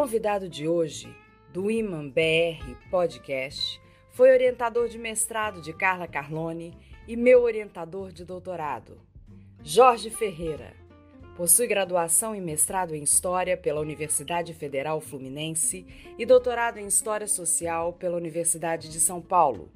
Convidado de hoje, do Iman BR Podcast, foi orientador de mestrado de Carla Carlone e meu orientador de doutorado, Jorge Ferreira. Possui graduação e mestrado em História pela Universidade Federal Fluminense e doutorado em História Social pela Universidade de São Paulo.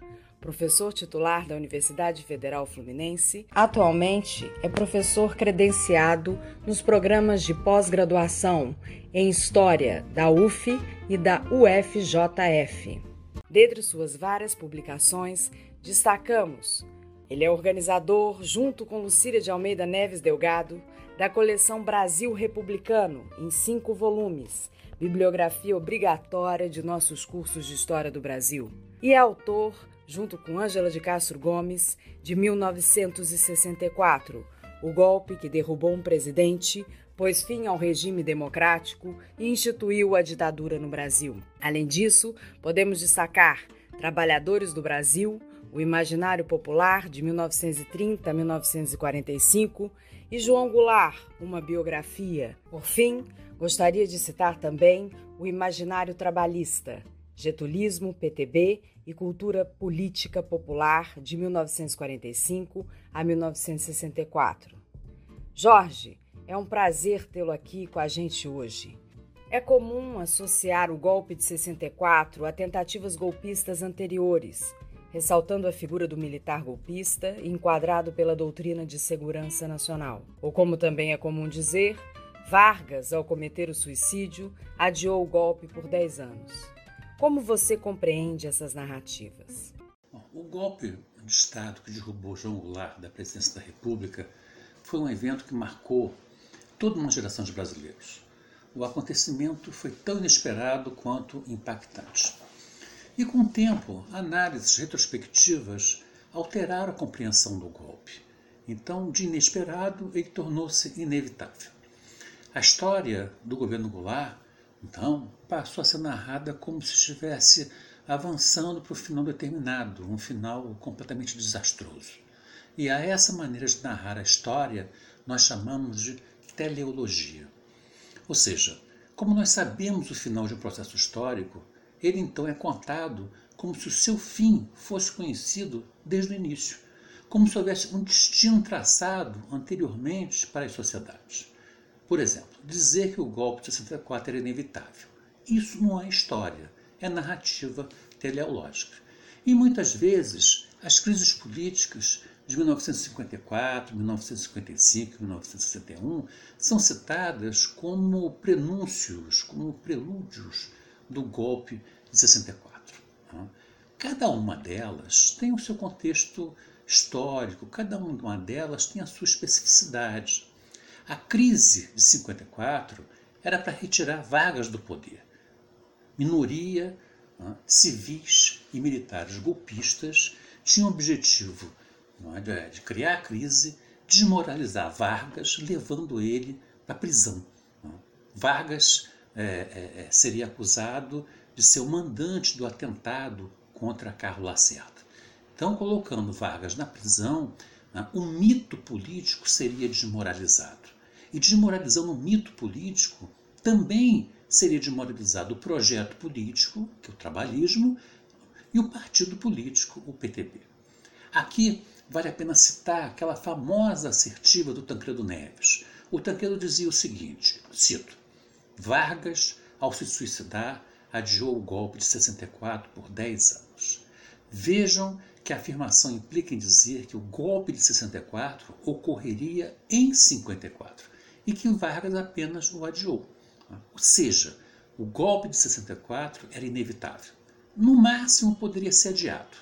Professor titular da Universidade Federal Fluminense, atualmente é professor credenciado nos programas de pós-graduação em História da UF e da UFJF. Dentre suas várias publicações, destacamos ele é organizador, junto com Lucília de Almeida Neves Delgado, da coleção Brasil Republicano, em cinco volumes, bibliografia obrigatória de nossos cursos de História do Brasil. E é autor, junto com Ângela de Castro Gomes, de 1964, o golpe que derrubou um presidente, pôs fim ao regime democrático e instituiu a ditadura no Brasil. Além disso, podemos destacar Trabalhadores do Brasil, o Imaginário Popular, de 1930 a 1945, e João Goulart, uma biografia. Por fim, gostaria de citar também o Imaginário Trabalhista, Getulismo, PTB e Cultura Política Popular, de 1945 a 1964. Jorge, é um prazer tê-lo aqui com a gente hoje. É comum associar o golpe de 64 a tentativas golpistas anteriores, ressaltando a figura do militar golpista enquadrado pela doutrina de segurança nacional. Ou como também é comum dizer, Vargas, ao cometer o suicídio, adiou o golpe por 10 anos. Como você compreende essas narrativas? O golpe de Estado que derrubou João Goulart da presidência da República foi um evento que marcou toda uma geração de brasileiros. O acontecimento foi tão inesperado quanto impactante. E com o tempo, análises retrospectivas alteraram a compreensão do golpe. Então, de inesperado, ele tornou-se inevitável. A história do governo Goulart, então, passou a ser narrada como se estivesse avançando para o final determinado, um final completamente desastroso. E a essa maneira de narrar a história nós chamamos de teleologia. Ou seja, como nós sabemos o final de um processo histórico, ele então é contado como se o seu fim fosse conhecido desde o início, como se houvesse um destino traçado anteriormente para as sociedades. Por exemplo, dizer que o golpe de 64 era inevitável. Isso não é história, é narrativa teleológica. E muitas vezes as crises políticas de 1954, 1955, 1961 são citadas como prenúncios, como prelúdios do golpe de 64. Né? Cada uma delas tem o seu contexto histórico, cada uma delas tem a sua especificidade. A crise de 54 era para retirar vagas do poder. Minoria, né, civis e militares golpistas tinham o objetivo é, de criar a crise, desmoralizar Vargas, levando ele para a prisão. Né. Vargas é, é, é, seria acusado de ser o mandante do atentado contra Carlos Lacerda. Então, colocando Vargas na prisão, né, o mito político seria desmoralizado. E desmoralizando o mito político, também seria desmoralizado o projeto político, que é o trabalhismo, e o partido político, o PTB. Aqui vale a pena citar aquela famosa assertiva do Tancredo Neves, O Tanqueiro dizia o seguinte: cito, Vargas, ao se suicidar, adiou o golpe de 64 por 10 anos. Vejam que a afirmação implica em dizer que o golpe de 64 ocorreria em 54 e que Vargas apenas o adiou. Ou seja, o golpe de 64 era inevitável. No máximo poderia ser adiado.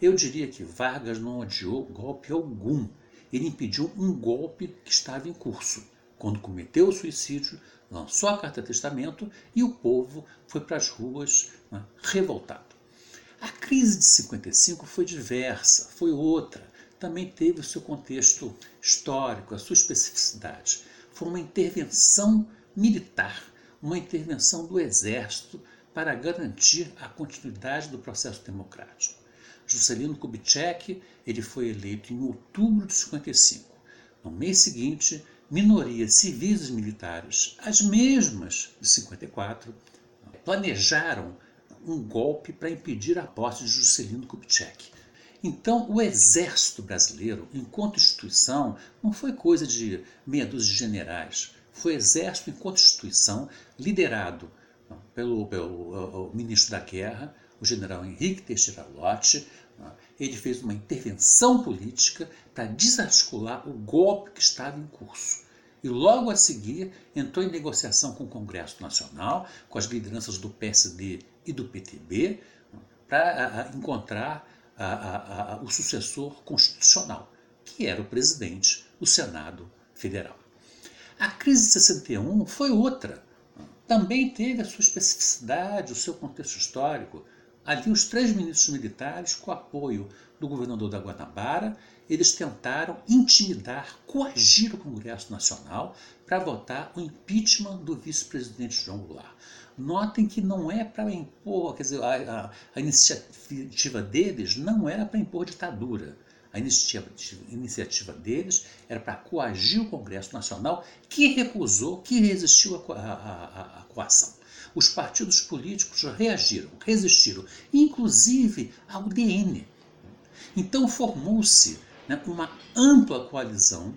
Eu diria que Vargas não adiou golpe algum. Ele impediu um golpe que estava em curso. Quando cometeu o suicídio, lançou a carta testamento e o povo foi para as ruas né, revoltado. A crise de 55 foi diversa, foi outra. Também teve o seu contexto histórico, a sua especificidade. Foi uma intervenção militar, uma intervenção do exército para garantir a continuidade do processo democrático. Juscelino Kubitschek ele foi eleito em outubro de 55. No mês seguinte, minorias civis e militares, as mesmas de 54, planejaram um golpe para impedir a posse de Juscelino Kubitschek. Então, o exército brasileiro, enquanto instituição, não foi coisa de meia dúzia de generais. Foi exército enquanto instituição, liderado pelo, pelo ministro da Guerra, o general Henrique Teixeira Lott. Ele fez uma intervenção política para desarticular o golpe que estava em curso. E logo a seguir entrou em negociação com o Congresso Nacional, com as lideranças do PSD e do PTB, para encontrar a, a, o sucessor constitucional, que era o presidente do Senado Federal. A crise de 61 foi outra. Também teve a sua especificidade, o seu contexto histórico. Ali, os três ministros militares, com apoio do governador da Guanabara, eles tentaram intimidar, coagir o Congresso Nacional para votar o impeachment do vice-presidente João Goulart. Notem que não é para impor, quer dizer, a, a, a iniciativa deles não era para impor ditadura. A iniciativa, a iniciativa deles era para coagir o Congresso Nacional, que recusou, que resistiu à coação. Os partidos políticos reagiram, resistiram, inclusive ao DN. Então formou-se né, uma ampla coalizão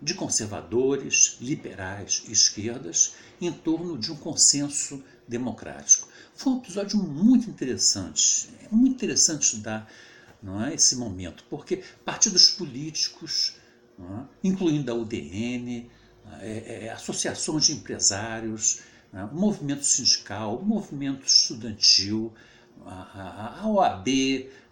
de conservadores, liberais e esquerdas em torno de um consenso democrático. Foi um episódio muito interessante, é muito interessante estudar não é, esse momento, porque partidos políticos, é, incluindo a UDN, é, é, associações de empresários, é, o movimento sindical, movimento estudantil, a, OAB,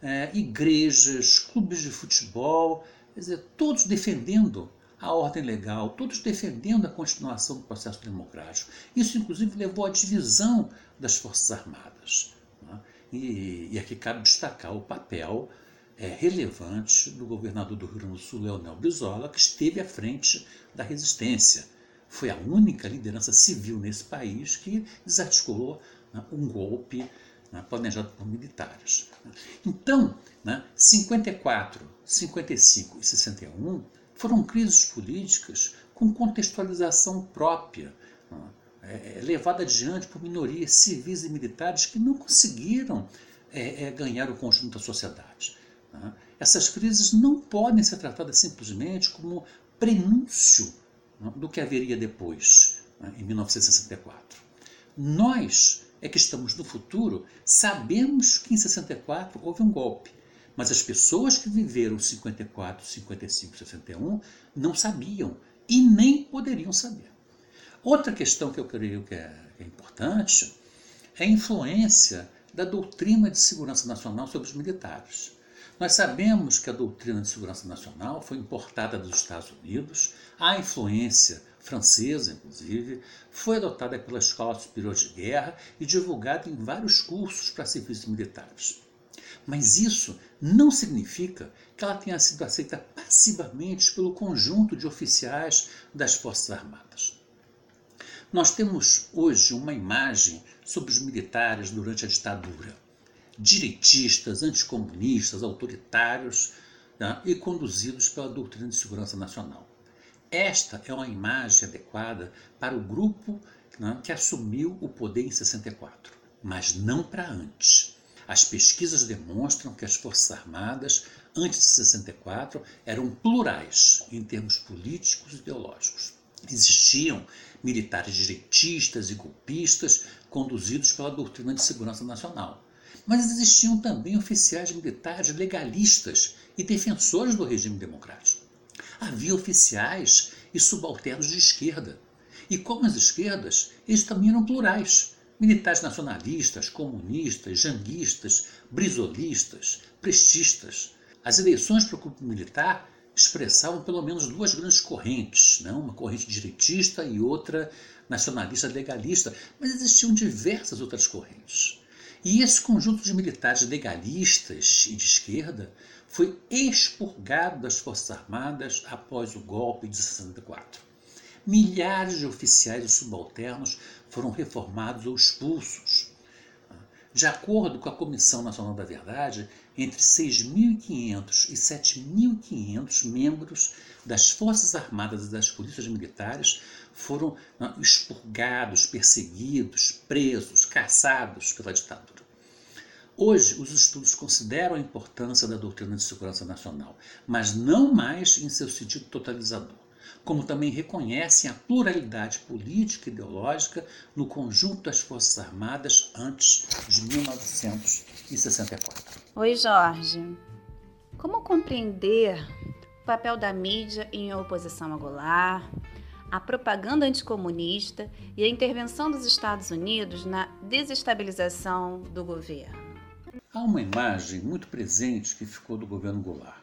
é, igrejas, clubes de futebol, quer dizer, todos defendendo a ordem legal, todos defendendo a continuação do processo democrático. Isso, inclusive, levou à divisão das Forças Armadas. Né? E, e, aqui cabe destacar o papel é, relevante do governador do Rio Grande do Sul, Leonel Brizola, que esteve à frente da resistência. Foi a única liderança civil nesse país que desarticulou né, um golpe né, planejado por militares. Então, né, 54, 55 e 61 foram crises políticas com contextualização própria, é, é, levada adiante por minorias civis e militares que não conseguiram é, é, ganhar o conjunto da sociedade. Né? Essas crises não podem ser tratadas simplesmente como prenúncio né, do que haveria depois, né, em 1964. Nós é que estamos no futuro, sabemos que em 64 houve um golpe. Mas as pessoas que viveram 54, 55, 61 não sabiam e nem poderiam saber. Outra questão que eu creio que é, que é importante é a influência da doutrina de segurança nacional sobre os militares. Nós sabemos que a doutrina de segurança nacional foi importada dos Estados Unidos, a influência francesa, inclusive, foi adotada pela Escola Superior de Guerra e divulgada em vários cursos para civis militares. Mas isso não significa que ela tenha sido aceita passivamente pelo conjunto de oficiais das Forças Armadas. Nós temos hoje uma imagem sobre os militares durante a ditadura. Direitistas, anticomunistas, autoritários né, e conduzidos pela doutrina de segurança nacional. Esta é uma imagem adequada para o grupo né, que assumiu o poder em 64, mas não para antes. As pesquisas demonstram que as Forças Armadas, antes de 64, eram plurais em termos políticos e ideológicos. Existiam militares direitistas e golpistas conduzidos pela doutrina de segurança nacional. Mas existiam também oficiais militares legalistas e defensores do regime democrático. Havia oficiais e subalternos de esquerda. E como as esquerdas, eles também eram plurais. Militares nacionalistas, comunistas, janguistas, brisolistas, prestistas. As eleições para o grupo militar expressavam pelo menos duas grandes correntes, não? uma corrente direitista e outra nacionalista legalista, mas existiam diversas outras correntes. E esse conjunto de militares legalistas e de esquerda foi expurgado das Forças Armadas após o golpe de 64. Milhares de oficiais e subalternos foram reformados ou expulsos. De acordo com a Comissão Nacional da Verdade, entre 6.500 e 7.500 membros das Forças Armadas e das Polícias Militares foram expurgados, perseguidos, presos, caçados pela ditadura. Hoje, os estudos consideram a importância da doutrina de segurança nacional, mas não mais em seu sentido totalizador, como também reconhecem a pluralidade política e ideológica no conjunto das Forças Armadas antes de 1964. Oi, Jorge. Como compreender o papel da mídia em oposição a Goulart, a propaganda anticomunista e a intervenção dos Estados Unidos na desestabilização do governo. Há uma imagem muito presente que ficou do governo Goulart,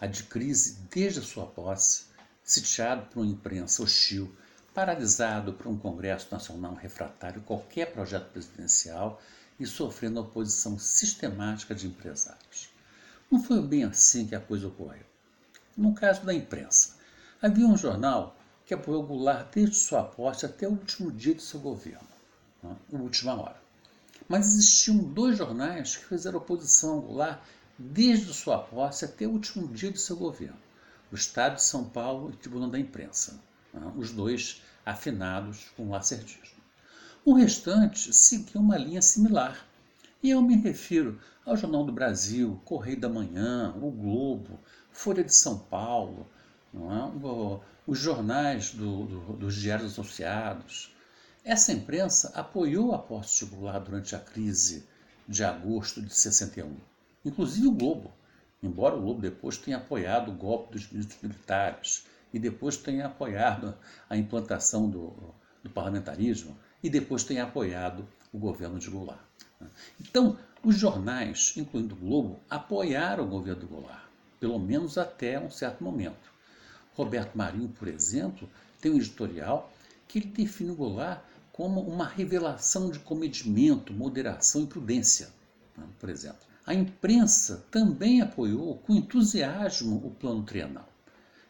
a de crise desde a sua posse, sitiado por uma imprensa hostil, paralisado por um Congresso Nacional refratário a qualquer projeto presidencial e sofrendo a oposição sistemática de empresários. Não foi bem assim que a coisa ocorreu. No caso da imprensa, havia um jornal que apoiou Goulart desde sua posse até o último dia de seu governo, né, última hora. Mas existiam dois jornais que fizeram oposição Goulart desde sua posse até o último dia de seu governo: o Estado de São Paulo e o Tribunal da Imprensa, né, os dois afinados com o lacertismo. O restante seguia uma linha similar. E eu me refiro ao Jornal do Brasil, Correio da Manhã, O Globo, Folha de São Paulo, é? os jornais do, do, dos diários associados. Essa imprensa apoiou a posse de durante a crise de agosto de 61, inclusive o Globo, embora o Globo depois tenha apoiado o golpe dos ministros militares e depois tenha apoiado a implantação do, do parlamentarismo e depois tenha apoiado o governo de Goulart. Então, os jornais, incluindo o Globo, apoiaram o governo de Goulart, pelo menos até um certo momento. Roberto Marinho, por exemplo, tem um editorial que ele define o Goulart como uma revelação de comedimento, moderação e prudência, né, por exemplo. A imprensa também apoiou com entusiasmo o plano trienal.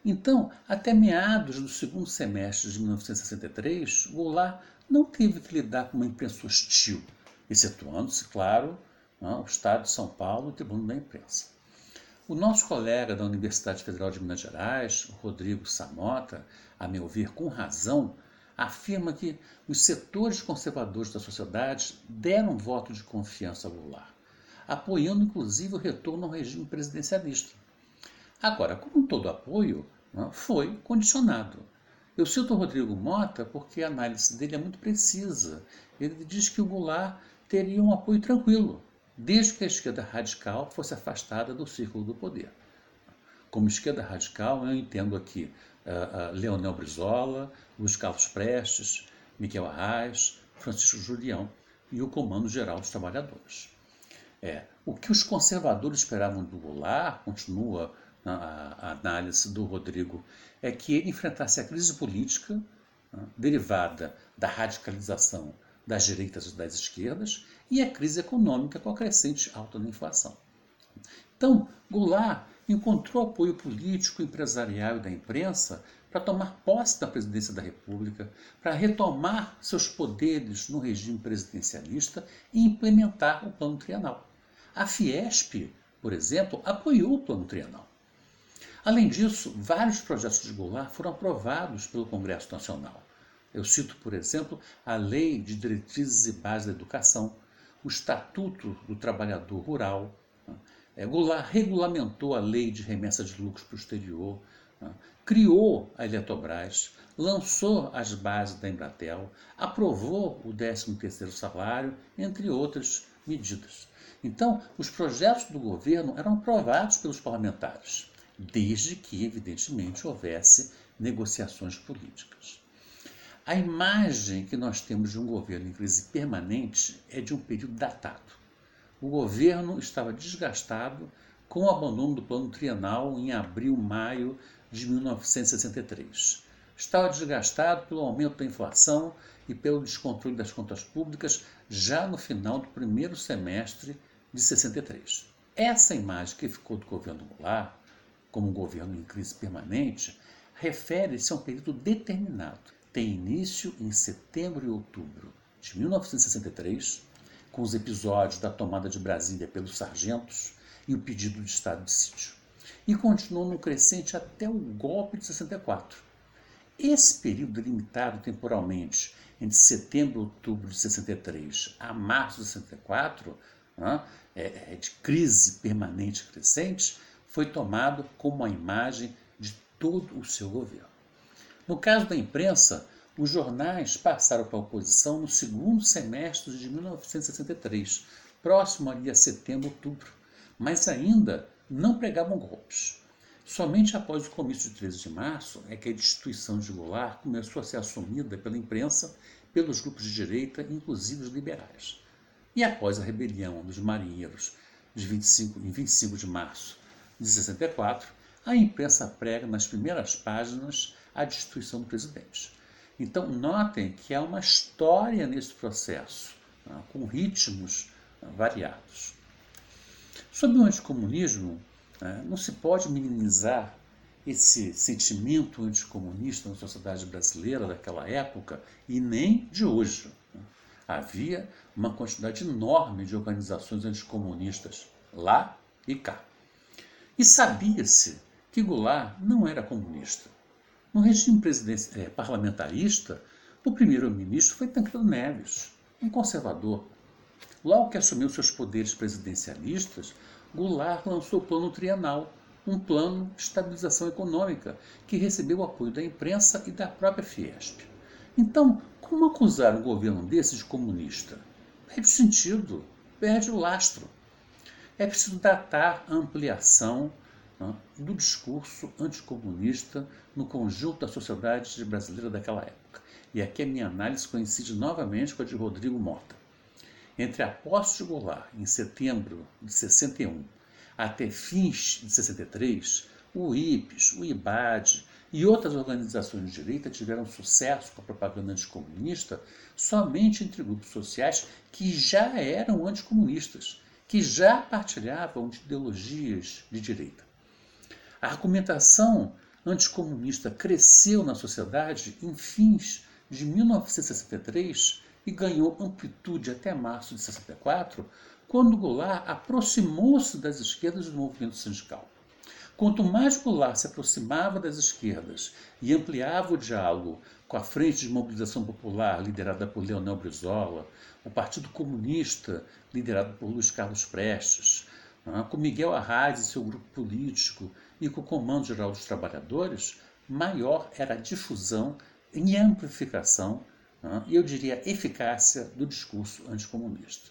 Então, até meados do segundo semestre de 1963, Goulart não teve que lidar com uma imprensa hostil, excetuando-se, claro, né, o Estado de São Paulo e o Tribunal da Imprensa. O nosso colega da Universidade Federal de Minas Gerais, Rodrigo Samota, a meu ver com razão, afirma que os setores conservadores da sociedade deram voto de confiança ao Goulart, apoiando inclusive o retorno ao regime presidencialista. Agora, como todo apoio, né, foi condicionado. Eu cito o Rodrigo Mota porque a análise dele é muito precisa. Ele diz que o Goulart teria um apoio tranquilo, desde que a esquerda radical fosse afastada do círculo do poder. Como esquerda radical, eu entendo aqui uh, Leonel Brizola, Luiz Carlos Prestes, Miguel Arraes, Francisco Julião e o Comando Geral dos Trabalhadores. É, o que os conservadores esperavam do Goulart, continua a, a análise do Rodrigo, é que ele enfrentasse a crise política né, derivada da radicalização das direitas e das esquerdas e a crise econômica com a crescente alta da inflação. Então, Goulart encontrou apoio político, empresarial e da imprensa para tomar posse da presidência da República, para retomar seus poderes no regime presidencialista e implementar o Plano Trienal. A Fiesp, por exemplo, apoiou o Plano Trienal. Além disso, vários projetos de Goulart foram aprovados pelo Congresso Nacional. Eu cito, por exemplo, a Lei de Diretrizes e Bases da Educação, o Estatuto do Trabalhador Rural. É, regulamentou a Lei de Remessa de Lucros para o Exterior, né? criou a Eletrobras, lançou as bases da Embratel, aprovou o 13º salário, entre outras medidas. Então, os projetos do governo eram aprovados pelos parlamentares, desde que, evidentemente, houvesse negociações políticas. A imagem que nós temos de um governo em crise permanente é de um período datado. O governo estava desgastado com o abandono do plano trienal em abril, maio de 1963. Estava desgastado pelo aumento da inflação e pelo descontrole das contas públicas já no final do primeiro semestre de 63. Essa imagem que ficou do governo Goulart, como um governo em crise permanente, refere-se a um período determinado. Tem início em setembro e outubro de 1963, com os episódios da tomada de Brasília pelos sargentos e o pedido de estado de sítio, e continuou no crescente até o golpe de 64. Esse período limitado temporalmente entre setembro e outubro de 63 a março de 64, né, é, de crise permanente crescente, foi tomado como a imagem de todo o seu governo. No caso da imprensa, os jornais passaram para a oposição no segundo semestre de 1963, próximo ali a setembro, outubro, mas ainda não pregavam golpes. Somente após o comício de 13 de março é que a destituição de Goulart começou a ser assumida pela imprensa, pelos grupos de direita, inclusive os liberais. E após a rebelião dos marinheiros de 25, em 25 de março de 64, a imprensa prega nas primeiras páginas a destituição do presidente. Então, notem que há uma história nesse processo, né, com ritmos né, variados. Sobre o anticomunismo, né, não se pode minimizar esse sentimento anticomunista na sociedade brasileira daquela época e nem de hoje. Havia uma quantidade enorme de organizações anticomunistas lá e cá. E sabia-se que Goulart não era comunista. No regime é, parlamentarista, o primeiro-ministro foi Tancredo Neves, um conservador. Logo que assumiu seus poderes presidencialistas, Goulart lançou o Plano Trienal, um plano de estabilização econômica que recebeu o apoio da imprensa e da própria Fiesp. Então, como acusar um governo desse de comunista? Perde o sentido, perde o lastro. É preciso datar a ampliação né, do discurso anticomunista no conjunto da sociedade brasileira daquela época. E aqui a minha análise coincide novamente com a de Rodrigo Mota. Entre a posse de Goulart, em setembro de 61, até fins de 63, o IPES, o IBAD e outras organizações de direita tiveram sucesso com a propaganda anticomunista somente entre grupos sociais que já eram anticomunistas, que já partilhavam de ideologias de direita. A argumentação anticomunista cresceu na sociedade em fins de 1963 e ganhou amplitude até março de 64, quando Goulart aproximou-se das esquerdas do movimento sindical. Quanto mais Goulart se aproximava das esquerdas e ampliava o diálogo com a Frente de Mobilização Popular, liderada por Leonel Brizola, o Partido Comunista, liderado por Luiz Carlos Prestes, com Miguel Arraes e seu grupo político, e com o Comando Geral dos Trabalhadores, maior era a difusão e amplificação, e eu diria eficácia, do discurso anticomunista.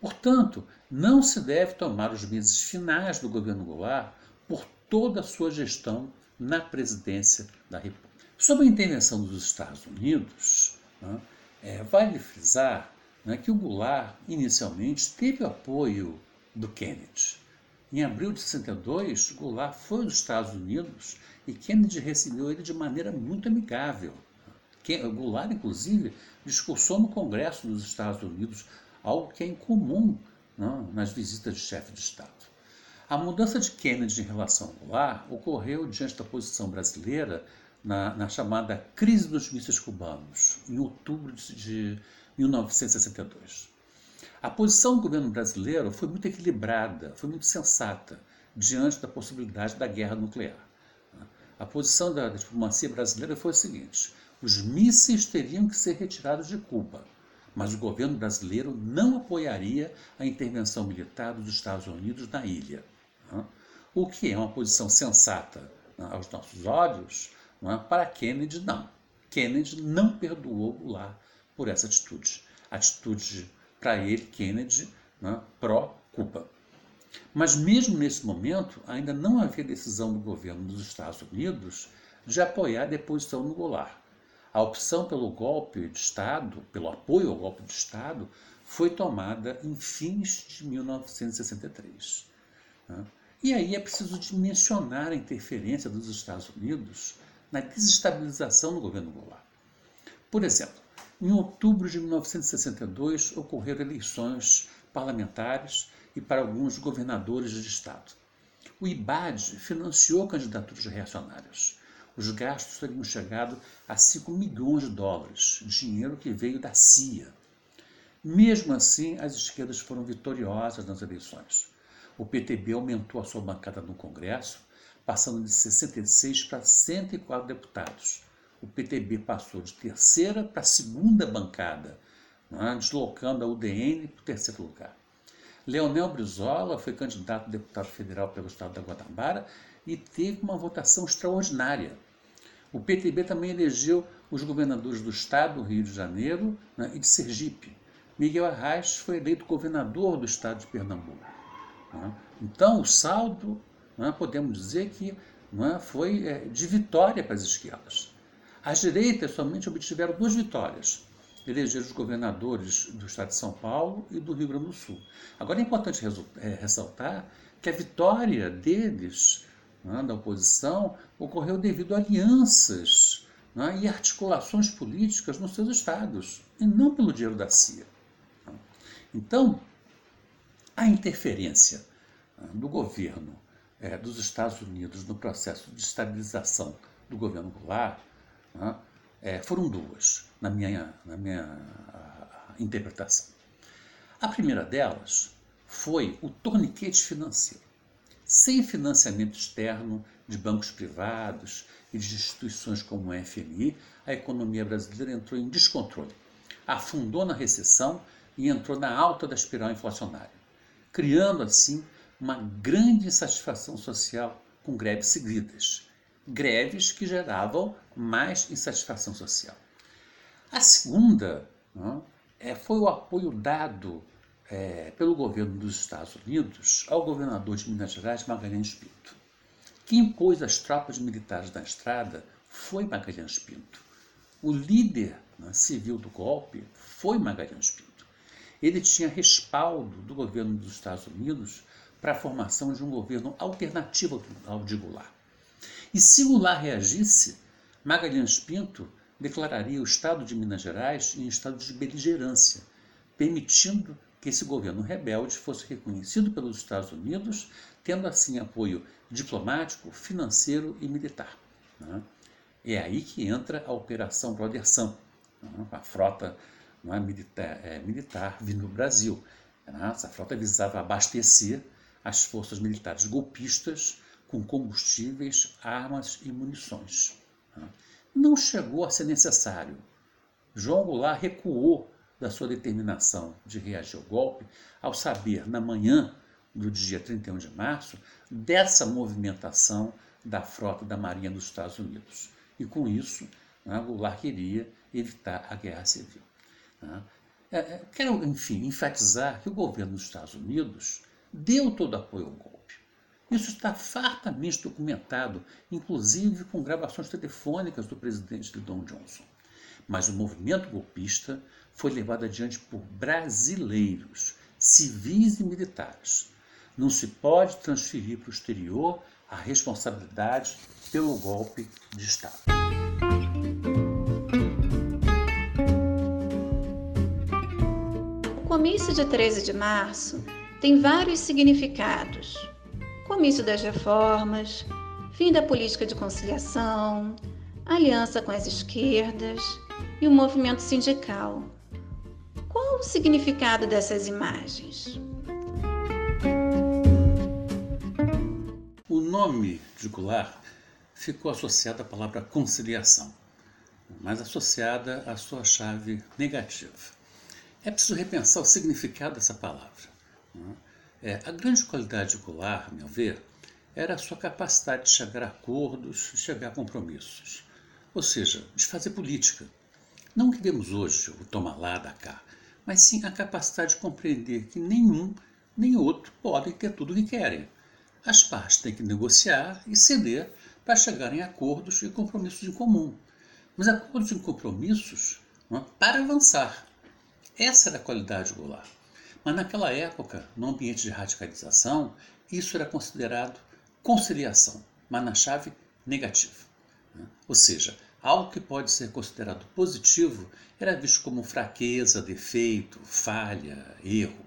Portanto, não se deve tomar os meses finais do governo Goulart por toda a sua gestão na presidência da República. Sobre a intervenção dos Estados Unidos, é, vale frisar né, que o Goulart inicialmente teve apoio do Kennedy. Em abril de 62, Goulart foi aos Estados Unidos e Kennedy recebeu ele de maneira muito amigável. Goulart, inclusive, discursou no Congresso dos Estados Unidos, algo que é incomum não, nas visitas de chefe de Estado. A mudança de Kennedy em relação ao Goulart ocorreu diante da posição brasileira na, na chamada crise dos mísseis cubanos, em outubro de, de 1962. A posição do governo brasileiro foi muito equilibrada, foi muito sensata diante da possibilidade da guerra nuclear. A posição da diplomacia brasileira foi a seguinte: os mísseis teriam que ser retirados de Cuba, mas o governo brasileiro não apoiaria a intervenção militar dos Estados Unidos na ilha. O que é uma posição sensata aos nossos olhos, é? Para Kennedy, não. Kennedy não perdoou Goulart por essa atitude. Atitude, para ele, Kennedy, é? pró-Cuba. Mas mesmo nesse momento, ainda não havia decisão do governo dos Estados Unidos de apoiar a deposição no Goulart. A opção pelo golpe de Estado, pelo apoio ao golpe de Estado, foi tomada em fins de 1963. Né? E aí é preciso mencionar a interferência dos Estados Unidos na desestabilização do governo Goulart. Por exemplo, em outubro de 1962 ocorreram eleições parlamentares e para alguns governadores de estado. O IBAD financiou candidaturas reacionárias os gastos teriam chegado a 5 milhões de dólares, dinheiro que veio da CIA. Mesmo assim, as esquerdas foram vitoriosas nas eleições. O PTB aumentou a sua bancada no Congresso, passando de 66 para 104 deputados. O PTB passou de terceira para segunda bancada, é? deslocando a UDN para o terceiro lugar. Leonel Brizola foi candidato a deputado federal pelo estado da Guanabara e teve uma votação extraordinária. O PTB também elegeu os governadores do estado do Rio de Janeiro né, e de Sergipe. Miguel Arraes foi eleito governador do estado de Pernambuco. Né. Então, o saldo, né, podemos dizer que né, foi é, de vitória para as esquerdas. As direitas somente obtiveram duas vitórias. Elegeram os governadores do estado de São Paulo e do Rio Grande do Sul. Agora é importante é, ressaltar que a vitória deles né, da oposição ocorreu devido a alianças né, e articulações políticas nos seus estados, e não pelo dinheiro da CIA. Então, a interferência né, do governo é, dos Estados Unidos no processo de estabilização do governo Goulart né, é, foram duas, na minha, na minha interpretação. A primeira delas foi o torniquete financeiro. Sem financiamento externo de bancos privados e de instituições como o FMI, a economia brasileira entrou em descontrole, afundou na recessão e entrou na alta da espiral inflacionária, criando assim uma grande insatisfação social com greves seguidas, greves que geravam mais insatisfação social. A segunda não, é, foi o apoio dado é, pelo governo dos Estados Unidos ao governador de Minas Gerais, Magalhães Pinto. Quem pôs as tropas militares na estrada foi Magalhães Pinto. O líder né, civil do golpe foi Magalhães Pinto. Ele tinha respaldo do governo dos Estados Unidos para a formação de um governo alternativo ao de Goulart. E se Goulart reagisse, Magalhães Pinto declararia o Estado de Minas Gerais em estado de beligerância, permitindo que esse governo rebelde fosse reconhecido pelos Estados Unidos, tendo assim apoio diplomático, financeiro e militar. Né? É aí que entra a Operação Proteção, né? a frota é, militar, é, militar vindo do Brasil. Né? Essa frota visava abastecer as forças militares golpistas com combustíveis, armas e munições. Não chegou a ser necessário. João Goulart recuou da sua determinação de reagir ao golpe ao saber, na manhã do dia 31 de março, dessa movimentação da frota da Marinha dos Estados Unidos. E com isso, né, Goulart queria evitar a guerra civil. Né. É, é, quero, enfim, enfatizar que o governo dos Estados Unidos deu todo apoio ao golpe. Isso está fartamente documentado, inclusive com gravações telefônicas do presidente Lyndon Johnson. Mas o movimento golpista foi levado adiante por brasileiros, civis e militares. Não se pode transferir para o exterior a responsabilidade pelo golpe de Estado. O comício de 13 de março tem vários significados. Comício das reformas, fim da política de conciliação, aliança com as esquerdas e o movimento sindical. Qual o significado dessas imagens? O nome de Goulart ficou associado à palavra conciliação, mas associada à sua chave negativa. É preciso repensar o significado dessa palavra. É? É, a grande qualidade de Goulart, a meu ver, era a sua capacidade de chegar a acordos, chegar a compromissos. ou seja, de fazer política. Não que vemos hoje o tomar lá da cá, mas sim a capacidade de compreender que nenhum nem outro podem ter tudo o que querem. As partes têm que negociar e ceder para chegar em acordos e compromissos em comum. Mas acordos e compromissos é? para avançar. Essa era a qualidade do Goulart. Mas naquela época, no ambiente de radicalização, isso era considerado conciliação, mas na chave negativa. Né? Ou seja, algo que pode ser considerado positivo era visto como fraqueza, defeito, falha, erro.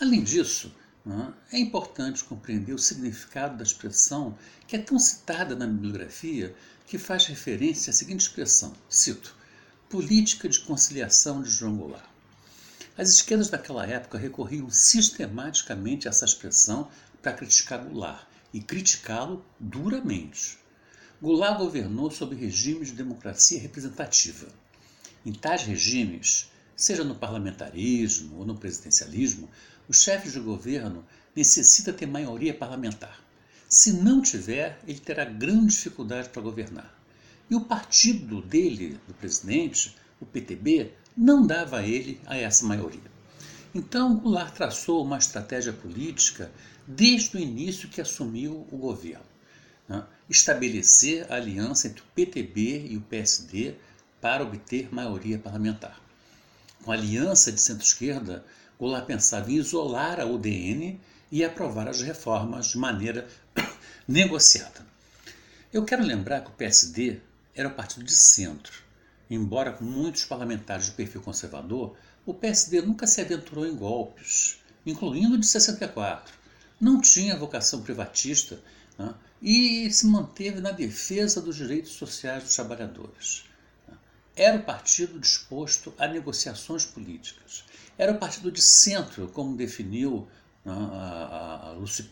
Além disso, né, é importante compreender o significado da expressão que é tão citada na bibliografia que faz referência à seguinte expressão, cito, política de conciliação de João Goulart. As esquerdas daquela época recorriam sistematicamente a essa expressão para criticar Goulart e criticá-lo duramente. Goulart governou sob regime de democracia representativa. Em tais regimes, seja no parlamentarismo ou no presidencialismo, o chefe de governo necessita ter maioria parlamentar. Se não tiver, ele terá grande dificuldade para governar. E o partido dele, do presidente, o PTB, não dava a ele a essa maioria. Então, Goulart traçou uma estratégia política desde o início que assumiu o governo. Né? Estabelecer a aliança entre o PTB e o PSD para obter maioria parlamentar. Com a aliança de centro-esquerda, Goulart pensava em isolar a UDN e aprovar as reformas de maneira negociada. Eu quero lembrar que o PSD era o partido de centro. Embora com muitos parlamentares de perfil conservador, o PSD nunca se aventurou em golpes, incluindo o de 64. Não tinha vocação privatista né? e se manteve na defesa dos direitos sociais dos trabalhadores. Era o partido disposto a negociações políticas. Era o partido de centro, como definiu né, a, a Lúcio.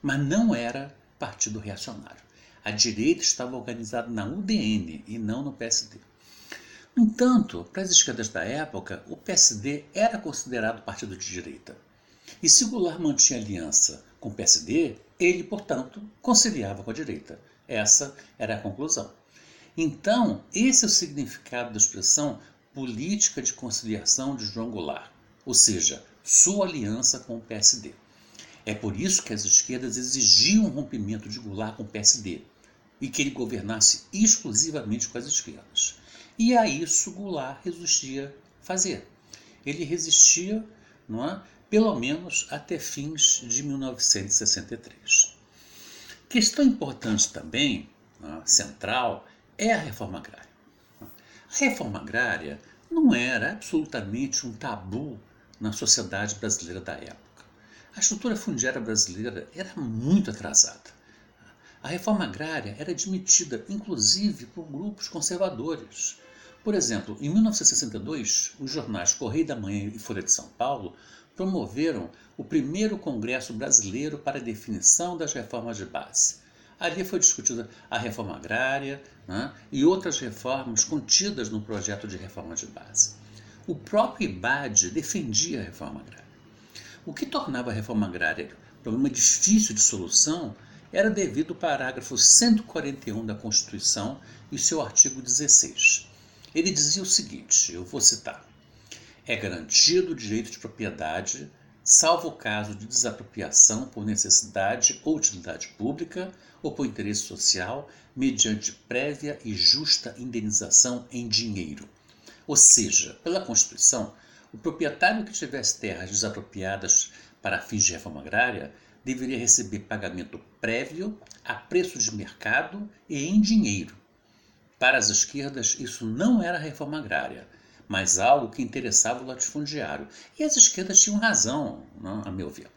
Mas não era partido reacionário. A direita estava organizada na UDN e não no PSD. No entanto, para as esquerdas da época, o PSD era considerado partido de direita. E se Goulart mantinha aliança com o PSD, ele, portanto, conciliava com a direita. Essa era a conclusão. Então, esse é o significado da expressão política de conciliação de João Goulart, ou seja, sua aliança com o PSD. É por isso que as esquerdas exigiam um rompimento de Goulart com o PSD e que ele governasse exclusivamente com as esquerdas. E a isso Goulart resistia fazer. Ele resistia, não é? pelo menos até fins de 1963. Questão importante também, é? central, é a reforma agrária. A reforma agrária não era absolutamente um tabu na sociedade brasileira da época. A estrutura fundiária brasileira era muito atrasada. A reforma agrária era admitida, inclusive, por grupos conservadores, por exemplo, em 1962, os jornais Correio da Manhã e Folha de São Paulo promoveram o primeiro Congresso Brasileiro para a definição das reformas de base. Ali foi discutida a reforma agrária né, e outras reformas contidas no projeto de reforma de base. O próprio IBAD defendia a reforma agrária. O que tornava a reforma agrária um problema difícil de solução era devido ao parágrafo 141 da Constituição e seu artigo 16. Ele dizia o seguinte: eu vou citar. É garantido o direito de propriedade, salvo o caso de desapropriação por necessidade ou utilidade pública ou por interesse social, mediante prévia e justa indenização em dinheiro. Ou seja, pela Constituição, o proprietário que tivesse terras desapropriadas para fins de reforma agrária deveria receber pagamento prévio a preço de mercado e em dinheiro para as esquerdas, isso não era reforma agrária, mas algo que interessava o latifundiário. E as esquerdas tinham razão, não, a meu ver.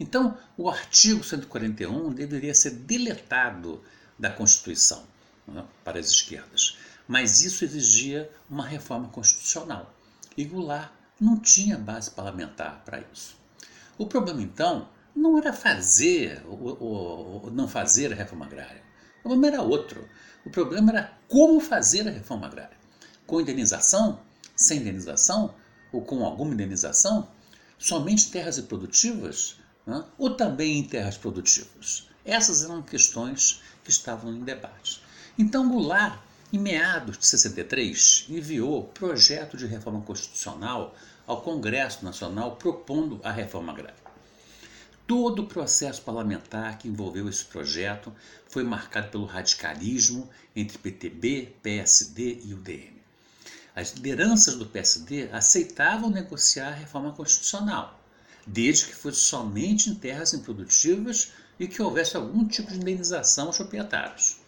Então, o artigo 141 deveria ser deletado da Constituição não, para as esquerdas. Mas isso exigia uma reforma constitucional. E Goulart não tinha base parlamentar para isso. O problema, então, não era fazer ou, não fazer a reforma agrária. O problema era outro. O problema era como fazer a reforma agrária. Com indenização? Sem indenização? Ou com alguma indenização? Somente terras improdutivas? Né? Ou também em terras produtivas? Essas eram questões que estavam em debate. Então Goulart, em meados de 63, enviou projeto de reforma constitucional ao Congresso Nacional propondo a reforma agrária. Todo o processo parlamentar que envolveu esse projeto foi marcado pelo radicalismo entre PTB, PSD e UDN. As lideranças do PSD aceitavam negociar a reforma constitucional, desde que fosse somente em terras improdutivas e que houvesse algum tipo de indenização aos proprietários.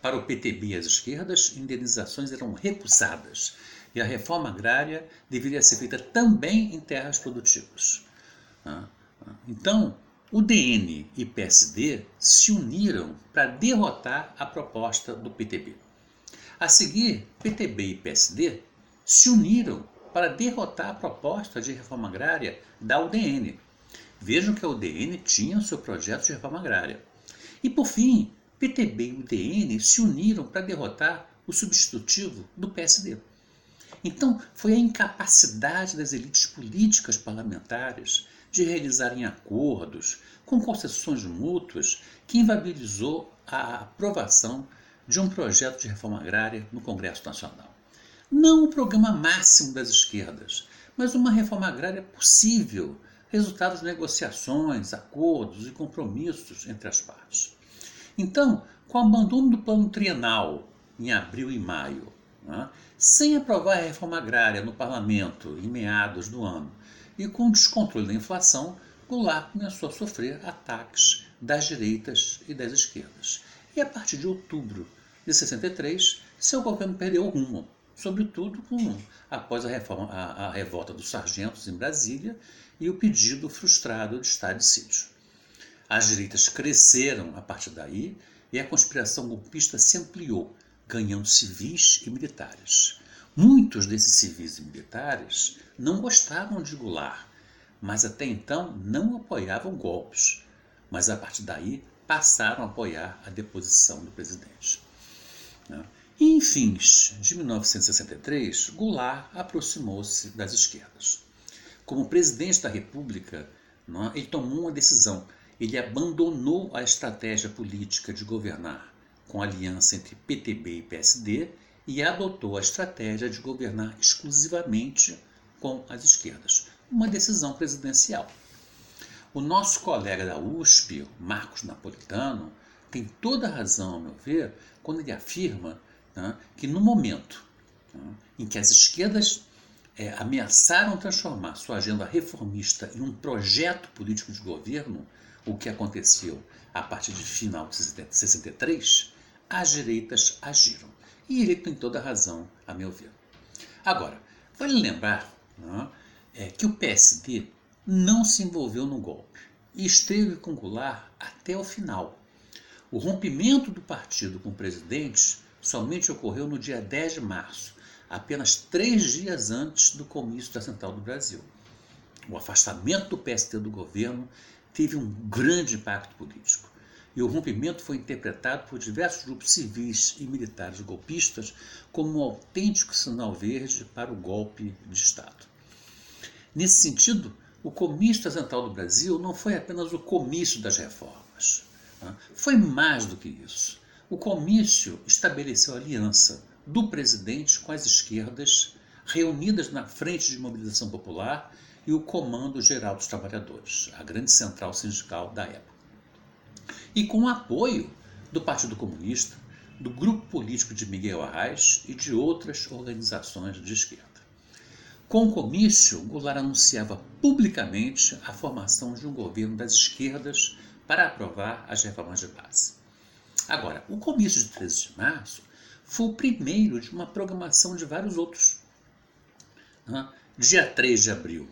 Para o PTB e as esquerdas, indenizações eram recusadas e a reforma agrária deveria ser feita também em terras produtivas. Então, o DN e PSD se uniram para derrotar a proposta do PTB. A seguir, PTB e PSD se uniram para derrotar a proposta de reforma agrária da UDN. Vejam que a UDN tinha seu projeto de reforma agrária. E por fim, PTB e UDN se uniram para derrotar o substitutivo do PSD. Então, foi a incapacidade das elites políticas parlamentares de realizarem acordos com concessões mútuas que inviabilizou a aprovação de um projeto de reforma agrária no Congresso Nacional. Não o programa máximo das esquerdas, mas uma reforma agrária possível, resultado de negociações, acordos e compromissos entre as partes. Então, com o abandono do plano trienal em abril e maio, né, sem aprovar a reforma agrária no parlamento em meados do ano e com o descontrole da inflação, Goulart começou a sofrer ataques das direitas e das esquerdas. E a partir de outubro de 63, seu governo perdeu o rumo, sobretudo com, após a, reforma, a, a revolta dos sargentos em Brasília e o pedido frustrado de estado de sítio. As direitas cresceram a partir daí e a conspiração golpista se ampliou, ganhando civis e militares. Muitos desses civis e militares não gostavam de Goulart, mas até então não apoiavam golpes. Mas a partir daí passaram a apoiar a deposição do presidente. Né? E em fins de 1963, Goulart aproximou-se das esquerdas. Como presidente da República, é? ele tomou uma decisão. Ele abandonou a estratégia política de governar com aliança entre PTB e PSD e adotou a estratégia de governar exclusivamente com as esquerdas. Uma decisão presidencial. O nosso colega da USP, Marcos Napolitano, tem toda a razão, ao meu ver, quando ele afirma né, que no momento né, em que as esquerdas é, ameaçaram transformar sua agenda reformista em um projeto político de governo, o que aconteceu a partir de final de 63, as direitas agiram. E ele tem toda a razão, a meu ver. Agora, vale lembrar né, é, que o PSD não se envolveu no golpe e esteve com Goulart até o final. O rompimento do partido com o presidente somente ocorreu no dia 10 de março, apenas três dias antes do comício da Central do Brasil. O afastamento do PST do governo teve um grande impacto político e o rompimento foi interpretado por diversos grupos civis e militares golpistas como um autêntico sinal verde para o golpe de Estado. Nesse sentido, o comício Central do Brasil não foi apenas o comício das reformas. Né? Foi mais do que isso. O comício estabeleceu aliança do presidente com as esquerdas, reunidas na Frente de Mobilização Popular e o Comando Geral dos Trabalhadores, a grande central sindical da época. E com o apoio do Partido Comunista, do Grupo Político de Miguel Arraes e de outras organizações de esquerda. Com o comício, Goulart anunciava publicamente a formação de um governo das esquerdas para aprovar as reformas de base. Agora, o comício de 13 de março foi o primeiro de uma programação de vários outros. Dia 3 de abril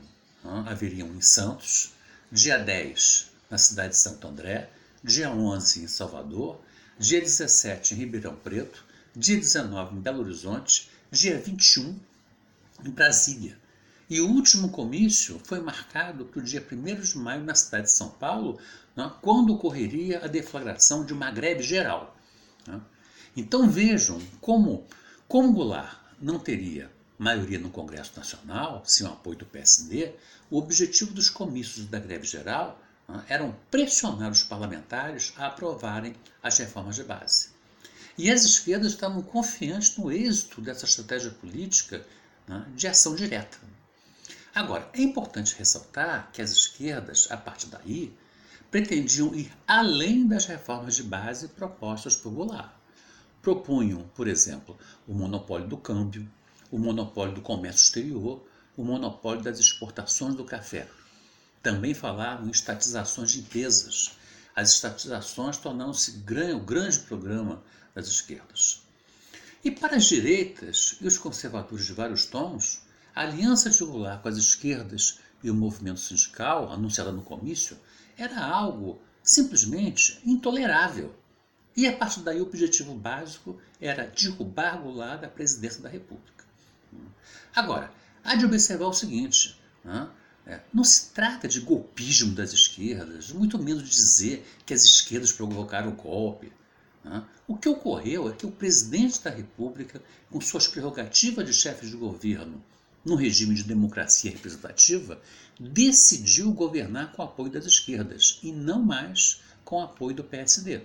haveria um em Santos, dia 10 na cidade de Santo André, dia 11 em Salvador, dia 17 em Ribeirão Preto, dia 19 em Belo Horizonte, dia 21 em Brasília. E o último comício foi marcado para o dia 1 de maio na cidade de São Paulo, né, quando ocorreria a deflagração de uma greve geral. Né. Então vejam como, como Goulart não teria maioria no Congresso Nacional, sem o apoio do PSD, o objetivo dos comícios da greve geral eram pressionar os parlamentares a aprovarem as reformas de base. E as esquerdas estavam confiantes no êxito dessa estratégia política né, de ação direta. Agora, é importante ressaltar que as esquerdas, a partir daí, pretendiam ir além das reformas de base propostas por Goulart. Propunham, por exemplo, o monopólio do câmbio, o monopólio do comércio exterior, o monopólio das exportações do café. Também falavam em estatizações de empresas. As estatizações tornaram-se o grande programa das esquerdas. E para as direitas e os conservadores de vários tons, a aliança de Goulart com as esquerdas e o movimento sindical, anunciada no comício, era algo simplesmente intolerável. E a partir daí o objetivo básico era derrubar Goulart da presidência da República. Agora, há de observar o seguinte: né? Não se trata de golpismo das esquerdas, muito menos dizer que as esquerdas provocaram o golpe. Né? O que ocorreu é que o presidente da República, com suas prerrogativas de chefe de governo, no regime de democracia representativa, decidiu governar com o apoio das esquerdas e não mais com o apoio do PSD.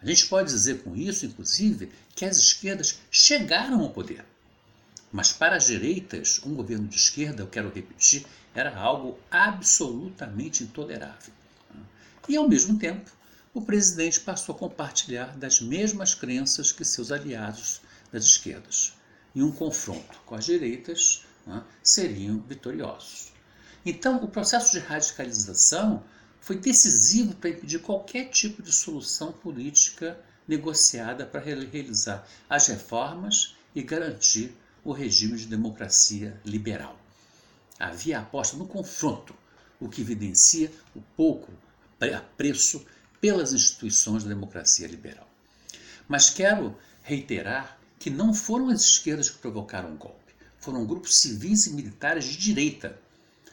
A gente pode dizer com isso, inclusive, que as esquerdas chegaram ao poder. Mas para as direitas, um governo de esquerda, eu quero repetir, era algo absolutamente intolerável. E, ao mesmo tempo, o presidente passou a compartilhar das mesmas crenças que seus aliados das esquerdas. E um confronto com as direitas né, seriam vitoriosos. Então, o processo de radicalização foi decisivo para impedir qualquer tipo de solução política negociada para realizar as reformas e garantir o regime de democracia liberal. Havia aposta no confronto, o que evidencia o pouco apreço pelas instituições da democracia liberal. Mas quero reiterar que não foram as esquerdas que provocaram o golpe, foram grupos civis e militares de direita.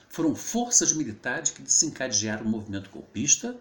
Foram forças militares que desencadearam o movimento golpista,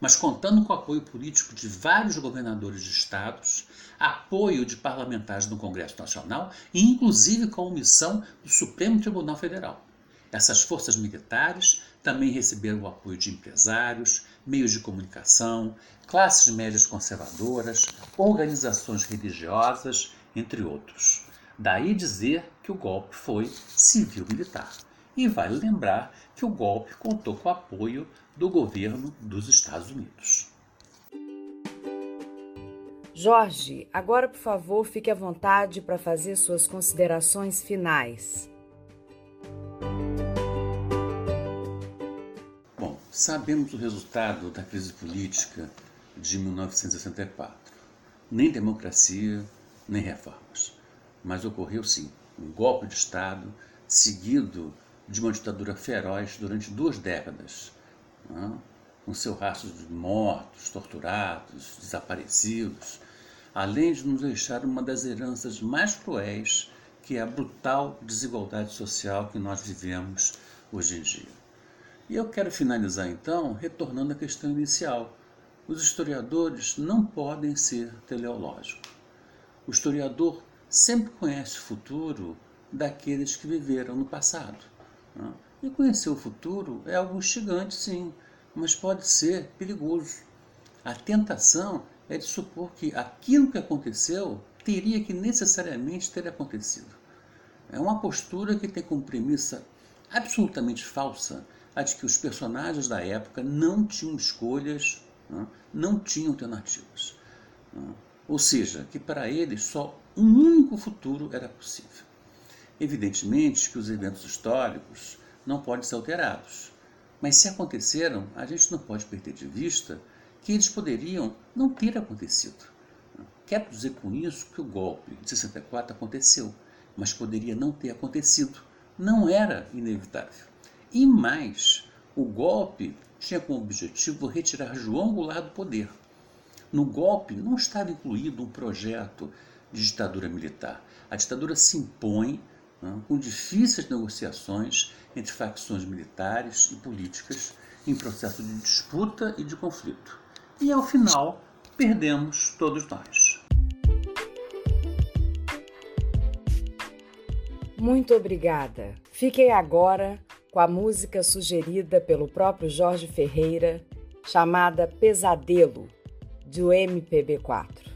mas contando com o apoio político de vários governadores de estados, apoio de parlamentares no Congresso Nacional e inclusive com a omissão do Supremo Tribunal Federal. Essas forças militares também receberam o apoio de empresários, meios de comunicação, classes médias conservadoras, organizações religiosas, entre outros. Daí dizer que o golpe foi civil-militar. E vale lembrar que o golpe contou com o apoio do governo dos Estados Unidos. Jorge, agora por favor fique à vontade para fazer suas considerações finais. Sabemos o resultado da crise política de 1964. Nem democracia, nem reformas. Mas ocorreu sim um golpe de Estado seguido de uma ditadura feroz durante duas décadas, né? com seu rastro de mortos, torturados, desaparecidos, além de nos deixar uma das heranças mais cruéis, que é a brutal desigualdade social que nós vivemos hoje em dia. E eu quero finalizar então retornando à questão inicial. Os historiadores não podem ser teleológicos. O historiador sempre conhece o futuro daqueles que viveram no passado. Né? E conhecer o futuro é algo instigante, sim, mas pode ser perigoso. A tentação é de supor que aquilo que aconteceu teria que necessariamente ter acontecido. É uma postura que tem como premissa absolutamente falsa a de que os personagens da época não tinham escolhas, né? não tinham alternativas. Né? Ou seja, que para eles só um único futuro era possível. Evidentemente que os eventos históricos não podem ser alterados, mas se aconteceram, a gente não pode perder de vista que eles poderiam não ter acontecido. Quero dizer com isso que o golpe de 64 aconteceu, mas poderia não ter acontecido. Não era inevitável. E mais, o golpe tinha como objetivo retirar João Goulart do poder. No golpe não estava incluído um projeto de ditadura militar. A ditadura se impõe né, com difíceis negociações entre facções militares e políticas em processo de disputa e de conflito. E ao final, perdemos todos nós. Muito obrigada. Fiquei agora com a música sugerida pelo próprio Jorge Ferreira, chamada Pesadelo, do MPB4.